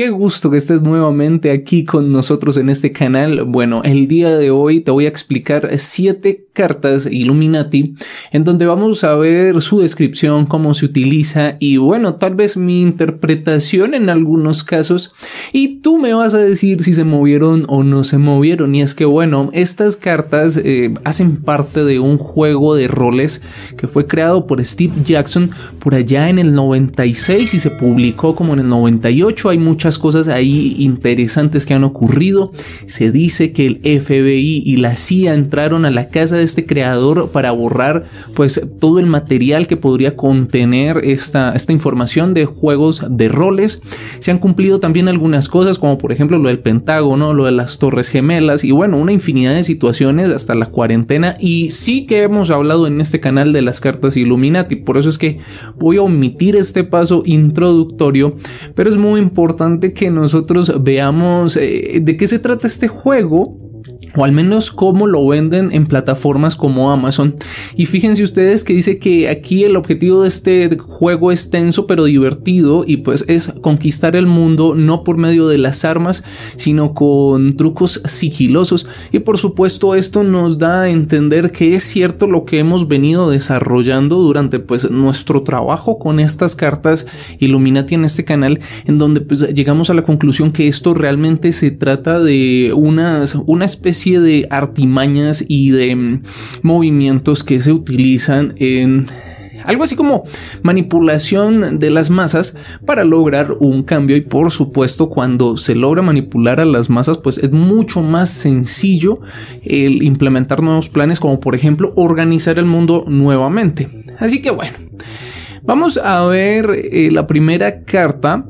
Qué gusto que estés nuevamente aquí con nosotros en este canal. Bueno, el día de hoy te voy a explicar siete cartas Illuminati en donde vamos a ver su descripción, cómo se utiliza y bueno, tal vez mi interpretación en algunos casos y tú me vas a decir si se movieron o no se movieron y es que bueno, estas cartas eh, hacen parte de un juego de roles que fue creado por Steve Jackson por allá en el 96 y se publicó como en el 98. Hay muchas cosas ahí interesantes que han ocurrido. Se dice que el FBI y la CIA entraron a la casa de este creador para borrar pues todo el material que podría contener esta, esta información de juegos de roles. Se han cumplido también algunas cosas como por ejemplo lo del Pentágono, lo de las Torres Gemelas y bueno, una infinidad de situaciones hasta la cuarentena y sí que hemos hablado en este canal de las cartas Illuminati, por eso es que voy a omitir este paso introductorio, pero es muy importante que nosotros veamos eh, de qué se trata este juego o al menos cómo lo venden en plataformas como Amazon. Y fíjense ustedes que dice que aquí el objetivo de este juego es tenso pero divertido y pues es conquistar el mundo no por medio de las armas, sino con trucos sigilosos. Y por supuesto esto nos da a entender que es cierto lo que hemos venido desarrollando durante pues nuestro trabajo con estas cartas Illuminati en este canal, en donde pues llegamos a la conclusión que esto realmente se trata de unas, una especie de artimañas y de mm, movimientos que se utilizan en algo así como manipulación de las masas para lograr un cambio y por supuesto cuando se logra manipular a las masas pues es mucho más sencillo el implementar nuevos planes como por ejemplo organizar el mundo nuevamente. Así que bueno, vamos a ver eh, la primera carta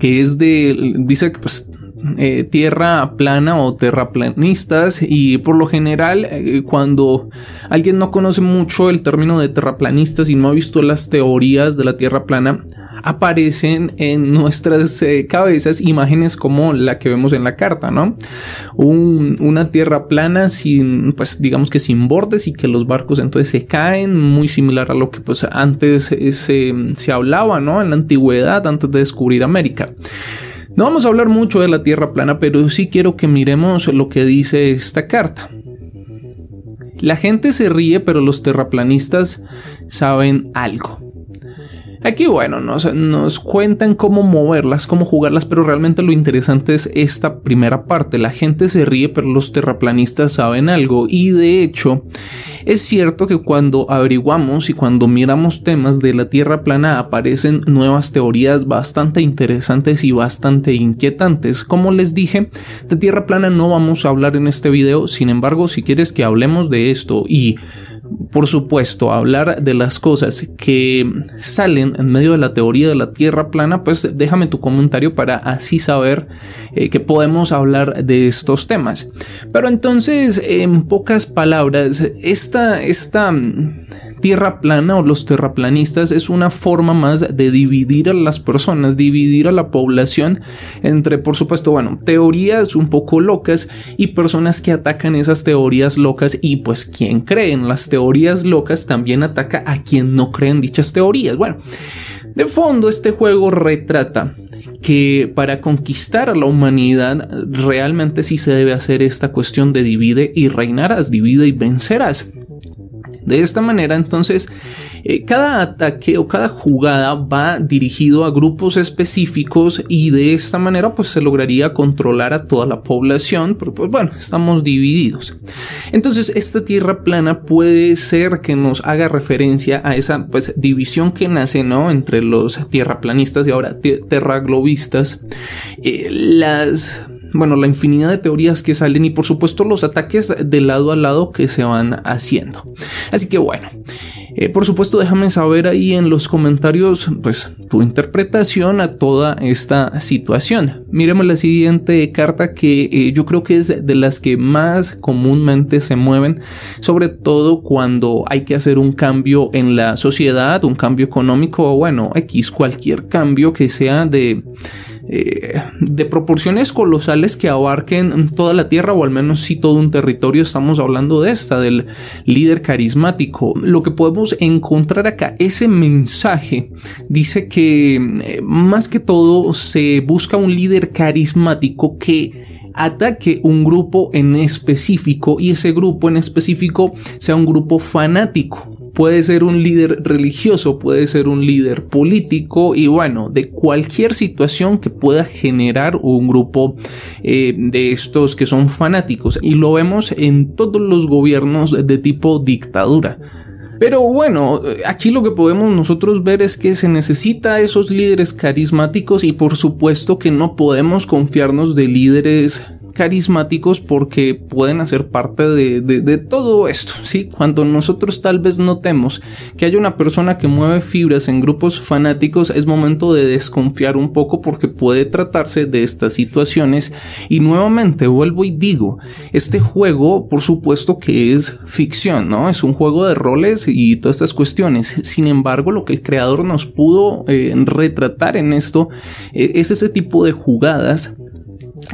que es de dice que pues eh, tierra plana o terraplanistas y por lo general eh, cuando alguien no conoce mucho el término de terraplanistas y no ha visto las teorías de la tierra plana aparecen en nuestras eh, cabezas imágenes como la que vemos en la carta, ¿no? una tierra plana sin, pues digamos que sin bordes y que los barcos entonces se caen, muy similar a lo que pues antes se, se hablaba, ¿no? En la antigüedad, antes de descubrir América. No vamos a hablar mucho de la Tierra plana, pero sí quiero que miremos lo que dice esta carta. La gente se ríe, pero los terraplanistas saben algo. Aquí, bueno, nos, nos, cuentan cómo moverlas, cómo jugarlas, pero realmente lo interesante es esta primera parte. La gente se ríe, pero los terraplanistas saben algo. Y de hecho, es cierto que cuando averiguamos y cuando miramos temas de la Tierra plana aparecen nuevas teorías bastante interesantes y bastante inquietantes. Como les dije, de Tierra plana no vamos a hablar en este video, sin embargo, si quieres que hablemos de esto y por supuesto, hablar de las cosas que salen en medio de la teoría de la Tierra plana, pues déjame tu comentario para así saber eh, que podemos hablar de estos temas. Pero entonces, en pocas palabras, esta, esta tierra plana o los terraplanistas es una forma más de dividir a las personas, dividir a la población entre, por supuesto, bueno, teorías un poco locas y personas que atacan esas teorías locas y pues quien cree en las teorías locas también ataca a quien no cree en dichas teorías. Bueno, de fondo este juego retrata que para conquistar a la humanidad realmente sí se debe hacer esta cuestión de divide y reinarás, divide y vencerás. De esta manera, entonces, eh, cada ataque o cada jugada va dirigido a grupos específicos y de esta manera pues se lograría controlar a toda la población, pero pues bueno, estamos divididos. Entonces, esta tierra plana puede ser que nos haga referencia a esa pues división que nace, ¿no? Entre los tierraplanistas y ahora terraglobistas. Eh, las bueno, la infinidad de teorías que salen y por supuesto los ataques de lado a lado que se van haciendo. Así que bueno, eh, por supuesto déjame saber ahí en los comentarios pues tu interpretación a toda esta situación. Miremos la siguiente carta que eh, yo creo que es de las que más comúnmente se mueven, sobre todo cuando hay que hacer un cambio en la sociedad, un cambio económico o bueno, X, cualquier cambio que sea de eh, de proporciones colosales que abarquen toda la tierra o al menos si todo un territorio. Estamos hablando de esta, del líder carismático. Lo que podemos encontrar acá, ese mensaje dice que eh, más que todo se busca un líder carismático que ataque un grupo en específico y ese grupo en específico sea un grupo fanático. Puede ser un líder religioso, puede ser un líder político y bueno, de cualquier situación que pueda generar un grupo eh, de estos que son fanáticos. Y lo vemos en todos los gobiernos de tipo dictadura. Pero bueno, aquí lo que podemos nosotros ver es que se necesita esos líderes carismáticos y por supuesto que no podemos confiarnos de líderes carismáticos porque pueden hacer parte de, todo esto, ¿sí? Cuando nosotros tal vez notemos que hay una persona que mueve fibras en grupos fanáticos, es momento de desconfiar un poco porque puede tratarse de estas situaciones. Y nuevamente vuelvo y digo, este juego por supuesto que es ficción, ¿no? Es un juego de roles y todas estas cuestiones. Sin embargo, lo que el creador nos pudo eh, retratar en esto eh, es ese tipo de jugadas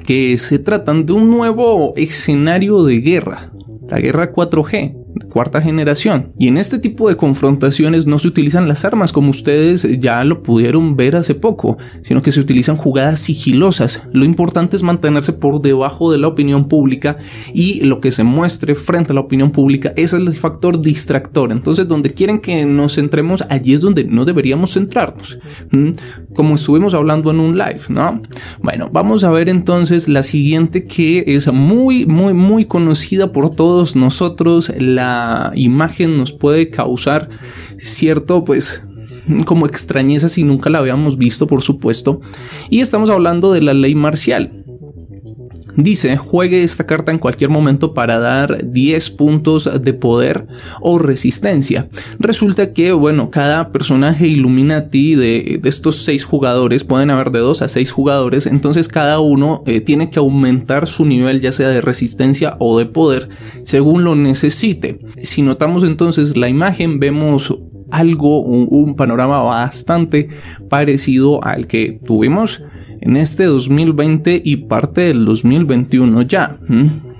que se tratan de un nuevo escenario de guerra, la guerra 4G, cuarta generación. Y en este tipo de confrontaciones no se utilizan las armas como ustedes ya lo pudieron ver hace poco, sino que se utilizan jugadas sigilosas. Lo importante es mantenerse por debajo de la opinión pública y lo que se muestre frente a la opinión pública, es el factor distractor. Entonces, donde quieren que nos centremos, allí es donde no deberíamos centrarnos. Como estuvimos hablando en un live, ¿no? Bueno, vamos a ver entonces la siguiente que es muy, muy, muy conocida por todos nosotros, la imagen nos puede causar cierto, pues, como extrañeza si nunca la habíamos visto, por supuesto. Y estamos hablando de la ley marcial. Dice, juegue esta carta en cualquier momento para dar 10 puntos de poder o resistencia. Resulta que, bueno, cada personaje Illuminati de, de estos 6 jugadores, pueden haber de 2 a 6 jugadores, entonces cada uno eh, tiene que aumentar su nivel ya sea de resistencia o de poder según lo necesite. Si notamos entonces la imagen, vemos algo, un panorama bastante parecido al que tuvimos en este 2020 y parte del 2021 ya.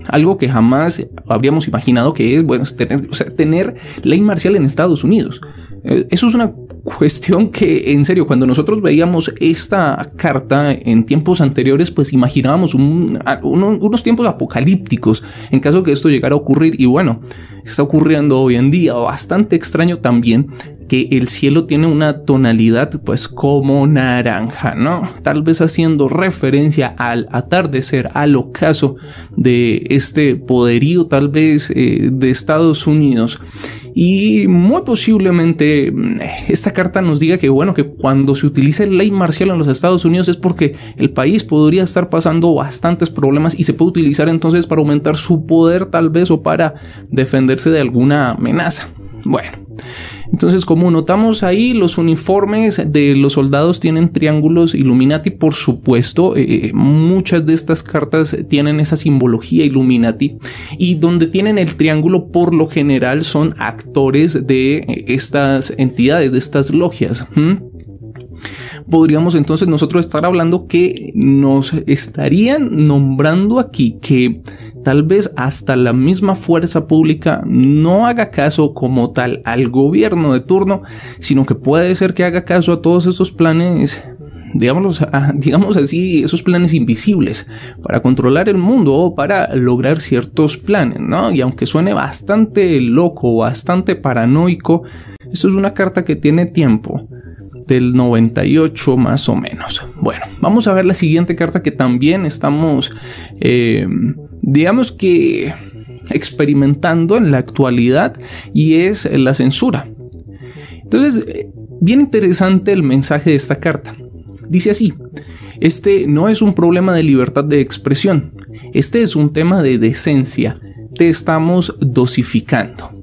Algo que jamás habríamos imaginado que es, bueno, tener, tener ley marcial en Estados Unidos. Eh, eso es una cuestión que, en serio, cuando nosotros veíamos esta carta en tiempos anteriores, pues imaginábamos unos tiempos apocalípticos en caso que esto llegara a ocurrir. Y bueno, está ocurriendo hoy en día. Bastante extraño también que el cielo tiene una tonalidad pues como naranja, ¿no? Tal vez haciendo referencia al atardecer, al ocaso de este poderío tal vez eh, de Estados Unidos. Y muy posiblemente mm, esta carta nos diga que bueno, que cuando se utilice ley marcial en los Estados Unidos es porque el país podría estar pasando bastantes problemas y se puede utilizar entonces para aumentar su poder tal vez o para defenderse de alguna amenaza. Bueno, entonces, como notamos ahí, los uniformes de los soldados tienen triángulos Illuminati, por supuesto. Eh, eh, muchas de estas cartas tienen esa simbología Illuminati. Y donde tienen el triángulo, por lo general, son actores de eh, estas entidades, de estas logias podríamos entonces nosotros estar hablando que nos estarían nombrando aquí que tal vez hasta la misma fuerza pública no haga caso como tal al gobierno de turno, sino que puede ser que haga caso a todos esos planes digamos, digamos así, esos planes invisibles para controlar el mundo o para lograr ciertos planes, ¿no? Y aunque suene bastante loco, bastante paranoico, esto es una carta que tiene tiempo del 98 más o menos. Bueno, vamos a ver la siguiente carta que también estamos, eh, digamos que experimentando en la actualidad y es la censura. Entonces, bien interesante el mensaje de esta carta. Dice así, este no es un problema de libertad de expresión, este es un tema de decencia, te estamos dosificando.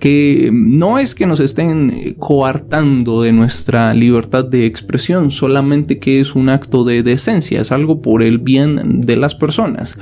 Que no es que nos estén coartando de nuestra libertad de expresión, solamente que es un acto de decencia, es algo por el bien de las personas.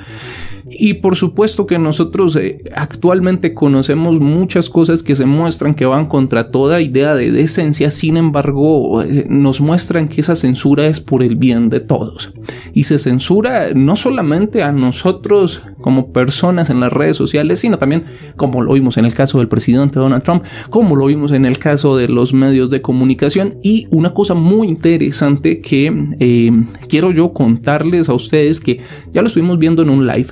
Y por supuesto que nosotros eh, actualmente conocemos muchas cosas que se muestran que van contra toda idea de decencia, sin embargo eh, nos muestran que esa censura es por el bien de todos. Y se censura no solamente a nosotros como personas en las redes sociales, sino también como lo vimos en el caso del presidente Donald Trump, como lo vimos en el caso de los medios de comunicación. Y una cosa muy interesante que eh, quiero yo contarles a ustedes que ya lo estuvimos viendo en un live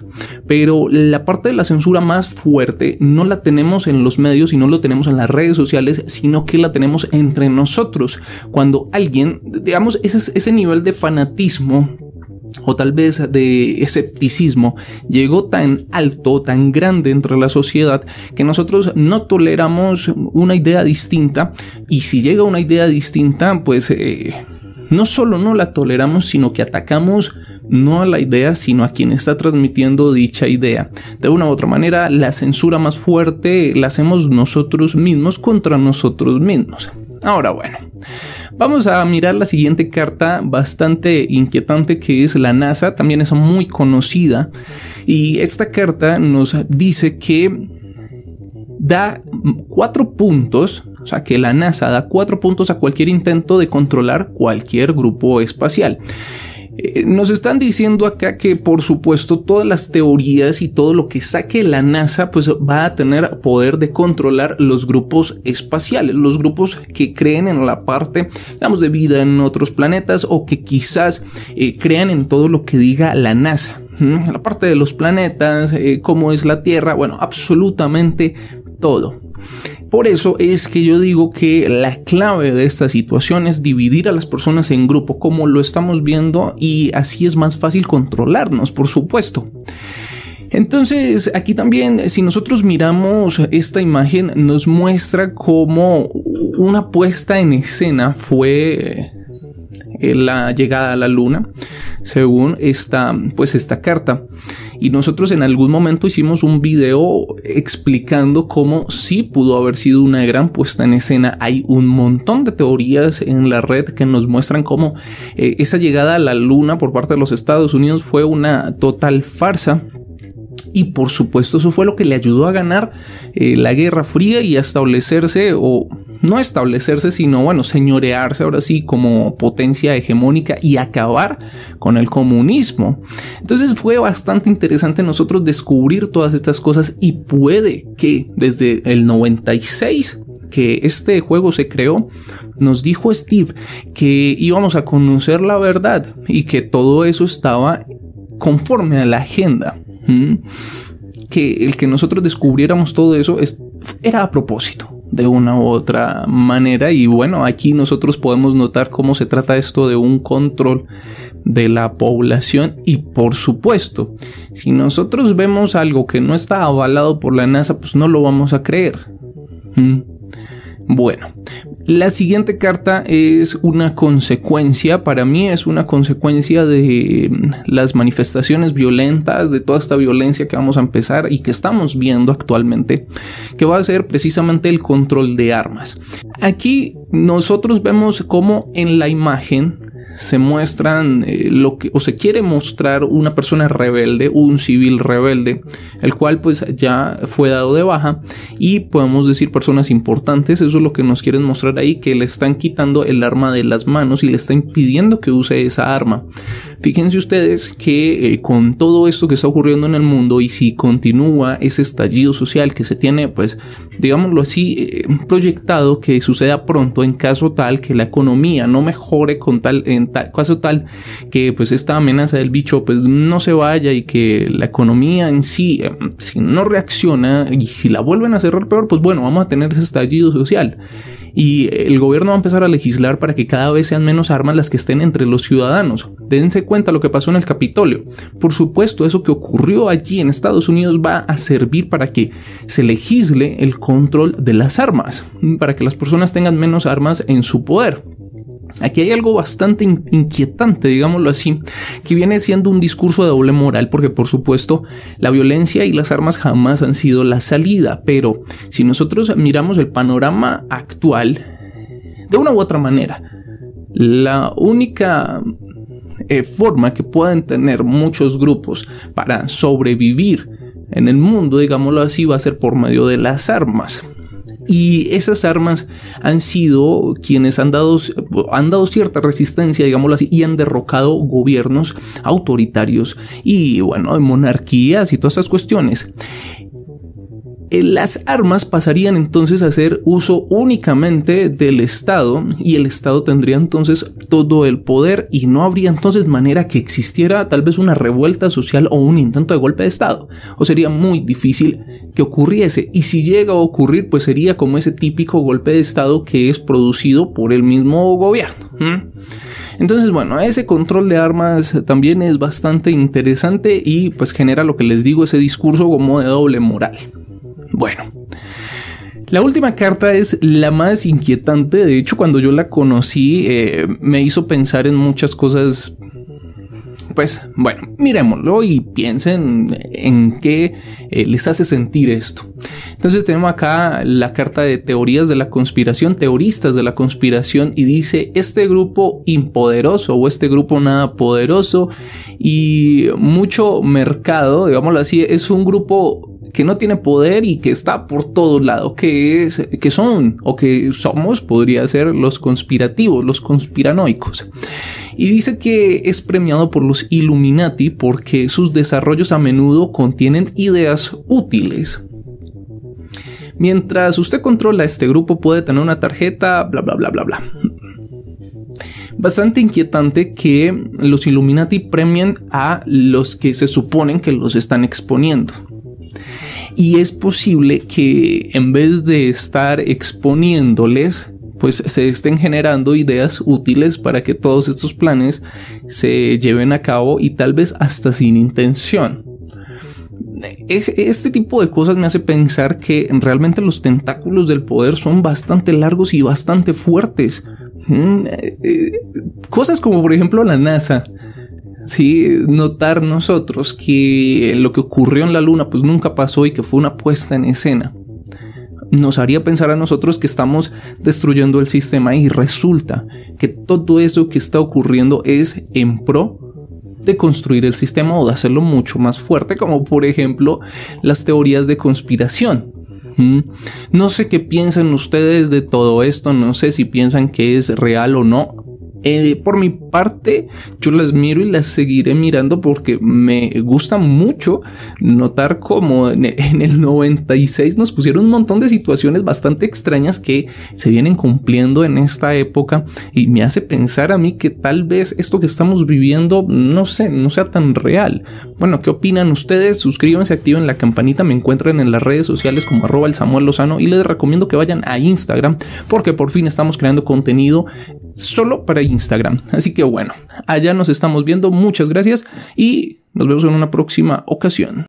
pero la parte de la censura más fuerte no la tenemos en los medios y no lo tenemos en las redes sociales, sino que la tenemos entre nosotros. Cuando alguien, digamos, ese, ese nivel de fanatismo o tal vez de escepticismo llegó tan alto, tan grande entre la sociedad que nosotros no toleramos una idea distinta y si llega una idea distinta pues eh, no solo no la toleramos, sino que atacamos no a la idea, sino a quien está transmitiendo dicha idea. De una u otra manera, la censura más fuerte la hacemos nosotros mismos contra nosotros mismos. Ahora bueno, vamos a mirar la siguiente carta bastante inquietante que es la NASA, también es muy conocida y esta carta nos dice que da cuatro puntos o sea que la NASA da cuatro puntos a cualquier intento de controlar cualquier grupo espacial. Eh, nos están diciendo acá que por supuesto todas las teorías y todo lo que saque la NASA pues va a tener poder de controlar los grupos espaciales, los grupos que creen en la parte, digamos, de vida en otros planetas o que quizás eh, crean en todo lo que diga la NASA. La parte de los planetas, eh, cómo es la Tierra, bueno, absolutamente todo. Por eso es que yo digo que la clave de esta situación es dividir a las personas en grupo como lo estamos viendo y así es más fácil controlarnos, por supuesto. Entonces, aquí también, si nosotros miramos esta imagen, nos muestra cómo una puesta en escena fue eh, la llegada a la luna, según esta, pues esta carta. Y nosotros en algún momento hicimos un video explicando cómo sí pudo haber sido una gran puesta en escena. Hay un montón de teorías en la red que nos muestran cómo eh, esa llegada a la luna por parte de los Estados Unidos fue una total farsa. Y por supuesto eso fue lo que le ayudó a ganar eh, la Guerra Fría y a establecerse o no establecerse, sino bueno, señorearse ahora sí como potencia hegemónica y acabar con el comunismo. Entonces fue bastante interesante nosotros descubrir todas estas cosas y puede que desde el 96 que este juego se creó, nos dijo Steve que íbamos a conocer la verdad y que todo eso estaba conforme a la agenda. Que el que nosotros descubriéramos todo eso era a propósito de una u otra manera y bueno, aquí nosotros podemos notar cómo se trata esto de un control de la población y por supuesto, si nosotros vemos algo que no está avalado por la NASA, pues no lo vamos a creer. ¿Mm? Bueno, la siguiente carta es una consecuencia, para mí es una consecuencia de mm, las manifestaciones violentas, de toda esta violencia que vamos a empezar y que estamos viendo actualmente, que va a ser precisamente el control de armas. Aquí nosotros vemos cómo en la imagen se muestran eh, lo que o se quiere mostrar una persona rebelde, un civil rebelde, el cual pues ya fue dado de baja y podemos decir personas importantes, eso es lo que nos quieren mostrar ahí, que le están quitando el arma de las manos y le está impidiendo que use esa arma. Fíjense ustedes que eh, con todo esto que está ocurriendo en el mundo y si continúa ese estallido social que se tiene pues digámoslo así eh, proyectado que suceda pronto en caso tal que la economía no mejore con tal en caso tal que pues esta amenaza del bicho pues no se vaya y que la economía en sí, eh, si no reacciona y si la vuelven a cerrar peor, pues bueno, vamos a tener ese estallido social y el gobierno va a empezar a legislar para que cada vez sean menos armas las que estén entre los ciudadanos. Dense cuenta lo que pasó en el Capitolio. Por supuesto, eso que ocurrió allí en Estados Unidos va a servir para que se legisle el control de las armas, para que las personas tengan menos armas en su poder. Aquí hay algo bastante inquietante, digámoslo así, que viene siendo un discurso de doble moral, porque por supuesto la violencia y las armas jamás han sido la salida, pero si nosotros miramos el panorama actual, de una u otra manera, la única eh, forma que pueden tener muchos grupos para sobrevivir en el mundo, digámoslo así, va a ser por medio de las armas. Y esas armas han sido quienes han dado, han dado cierta resistencia, digámoslo así, y han derrocado gobiernos autoritarios y, bueno, monarquías y todas estas cuestiones. Eh, las armas pasarían entonces a ser uso únicamente del Estado y el Estado tendría entonces todo el poder y no habría entonces manera que existiera tal vez una revuelta social o un intento de golpe de Estado o sería muy difícil que ocurriese y si llega a ocurrir pues sería como ese típico golpe de Estado que es producido por el mismo gobierno. Entonces, bueno, ese control de armas también es bastante interesante y pues genera lo que les digo, ese discurso como de doble moral. Bueno, la última carta es la más inquietante. De hecho, cuando yo la conocí, eh, me hizo pensar en muchas cosas. Pues bueno, miremoslo y piensen en qué eh, les hace sentir esto. Entonces tenemos acá la carta de teorías de la conspiración, teoristas de la conspiración, y dice este grupo impoderoso o este grupo nada poderoso y mucho mercado, digámoslo así, es un grupo que no tiene poder y que está por todos lados, que es, que son o que somos, podría ser los conspirativos, los conspiranoicos. Y dice que es premiado por los Illuminati porque sus desarrollos a menudo contienen ideas útiles. Mientras usted controla este grupo puede tener una tarjeta, bla, bla, bla, bla, bla. Bastante inquietante que los Illuminati premien a los que se suponen que los están exponiendo y es posible que en vez de estar exponiéndoles, pues se estén generando ideas útiles para que todos estos planes se lleven a cabo y tal vez hasta sin intención. este tipo de cosas me hace pensar que realmente los tentáculos del poder son bastante largos y bastante fuertes. Mm, eh, eh, cosas como por ejemplo la NASA sí, notar nosotros que lo que ocurrió en la luna pues nunca pasó y que fue una puesta en escena. Nos haría pensar a nosotros que estamos destruyendo el sistema y resulta que todo eso que está ocurriendo es en pro de construir el sistema o de hacerlo mucho más fuerte, como por ejemplo las teorías de conspiración. No sé qué piensan ustedes de todo esto, no sé si piensan que es real o no. Eh, por mi parte, yo las miro y las seguiré mirando porque me gusta mucho notar cómo en el 96 nos pusieron un montón de situaciones bastante extrañas que se vienen cumpliendo en esta época y me hace pensar a mí que tal vez esto que estamos viviendo, no sé, no sea tan real. Bueno, ¿qué opinan ustedes? Suscríbanse, activen la campanita, me encuentran en las redes sociales como arroba el Samuel Lozano y les recomiendo que vayan a Instagram porque por fin estamos creando contenido solo para Instagram. Así que bueno, allá nos estamos viendo. Muchas gracias y nos vemos en una próxima ocasión.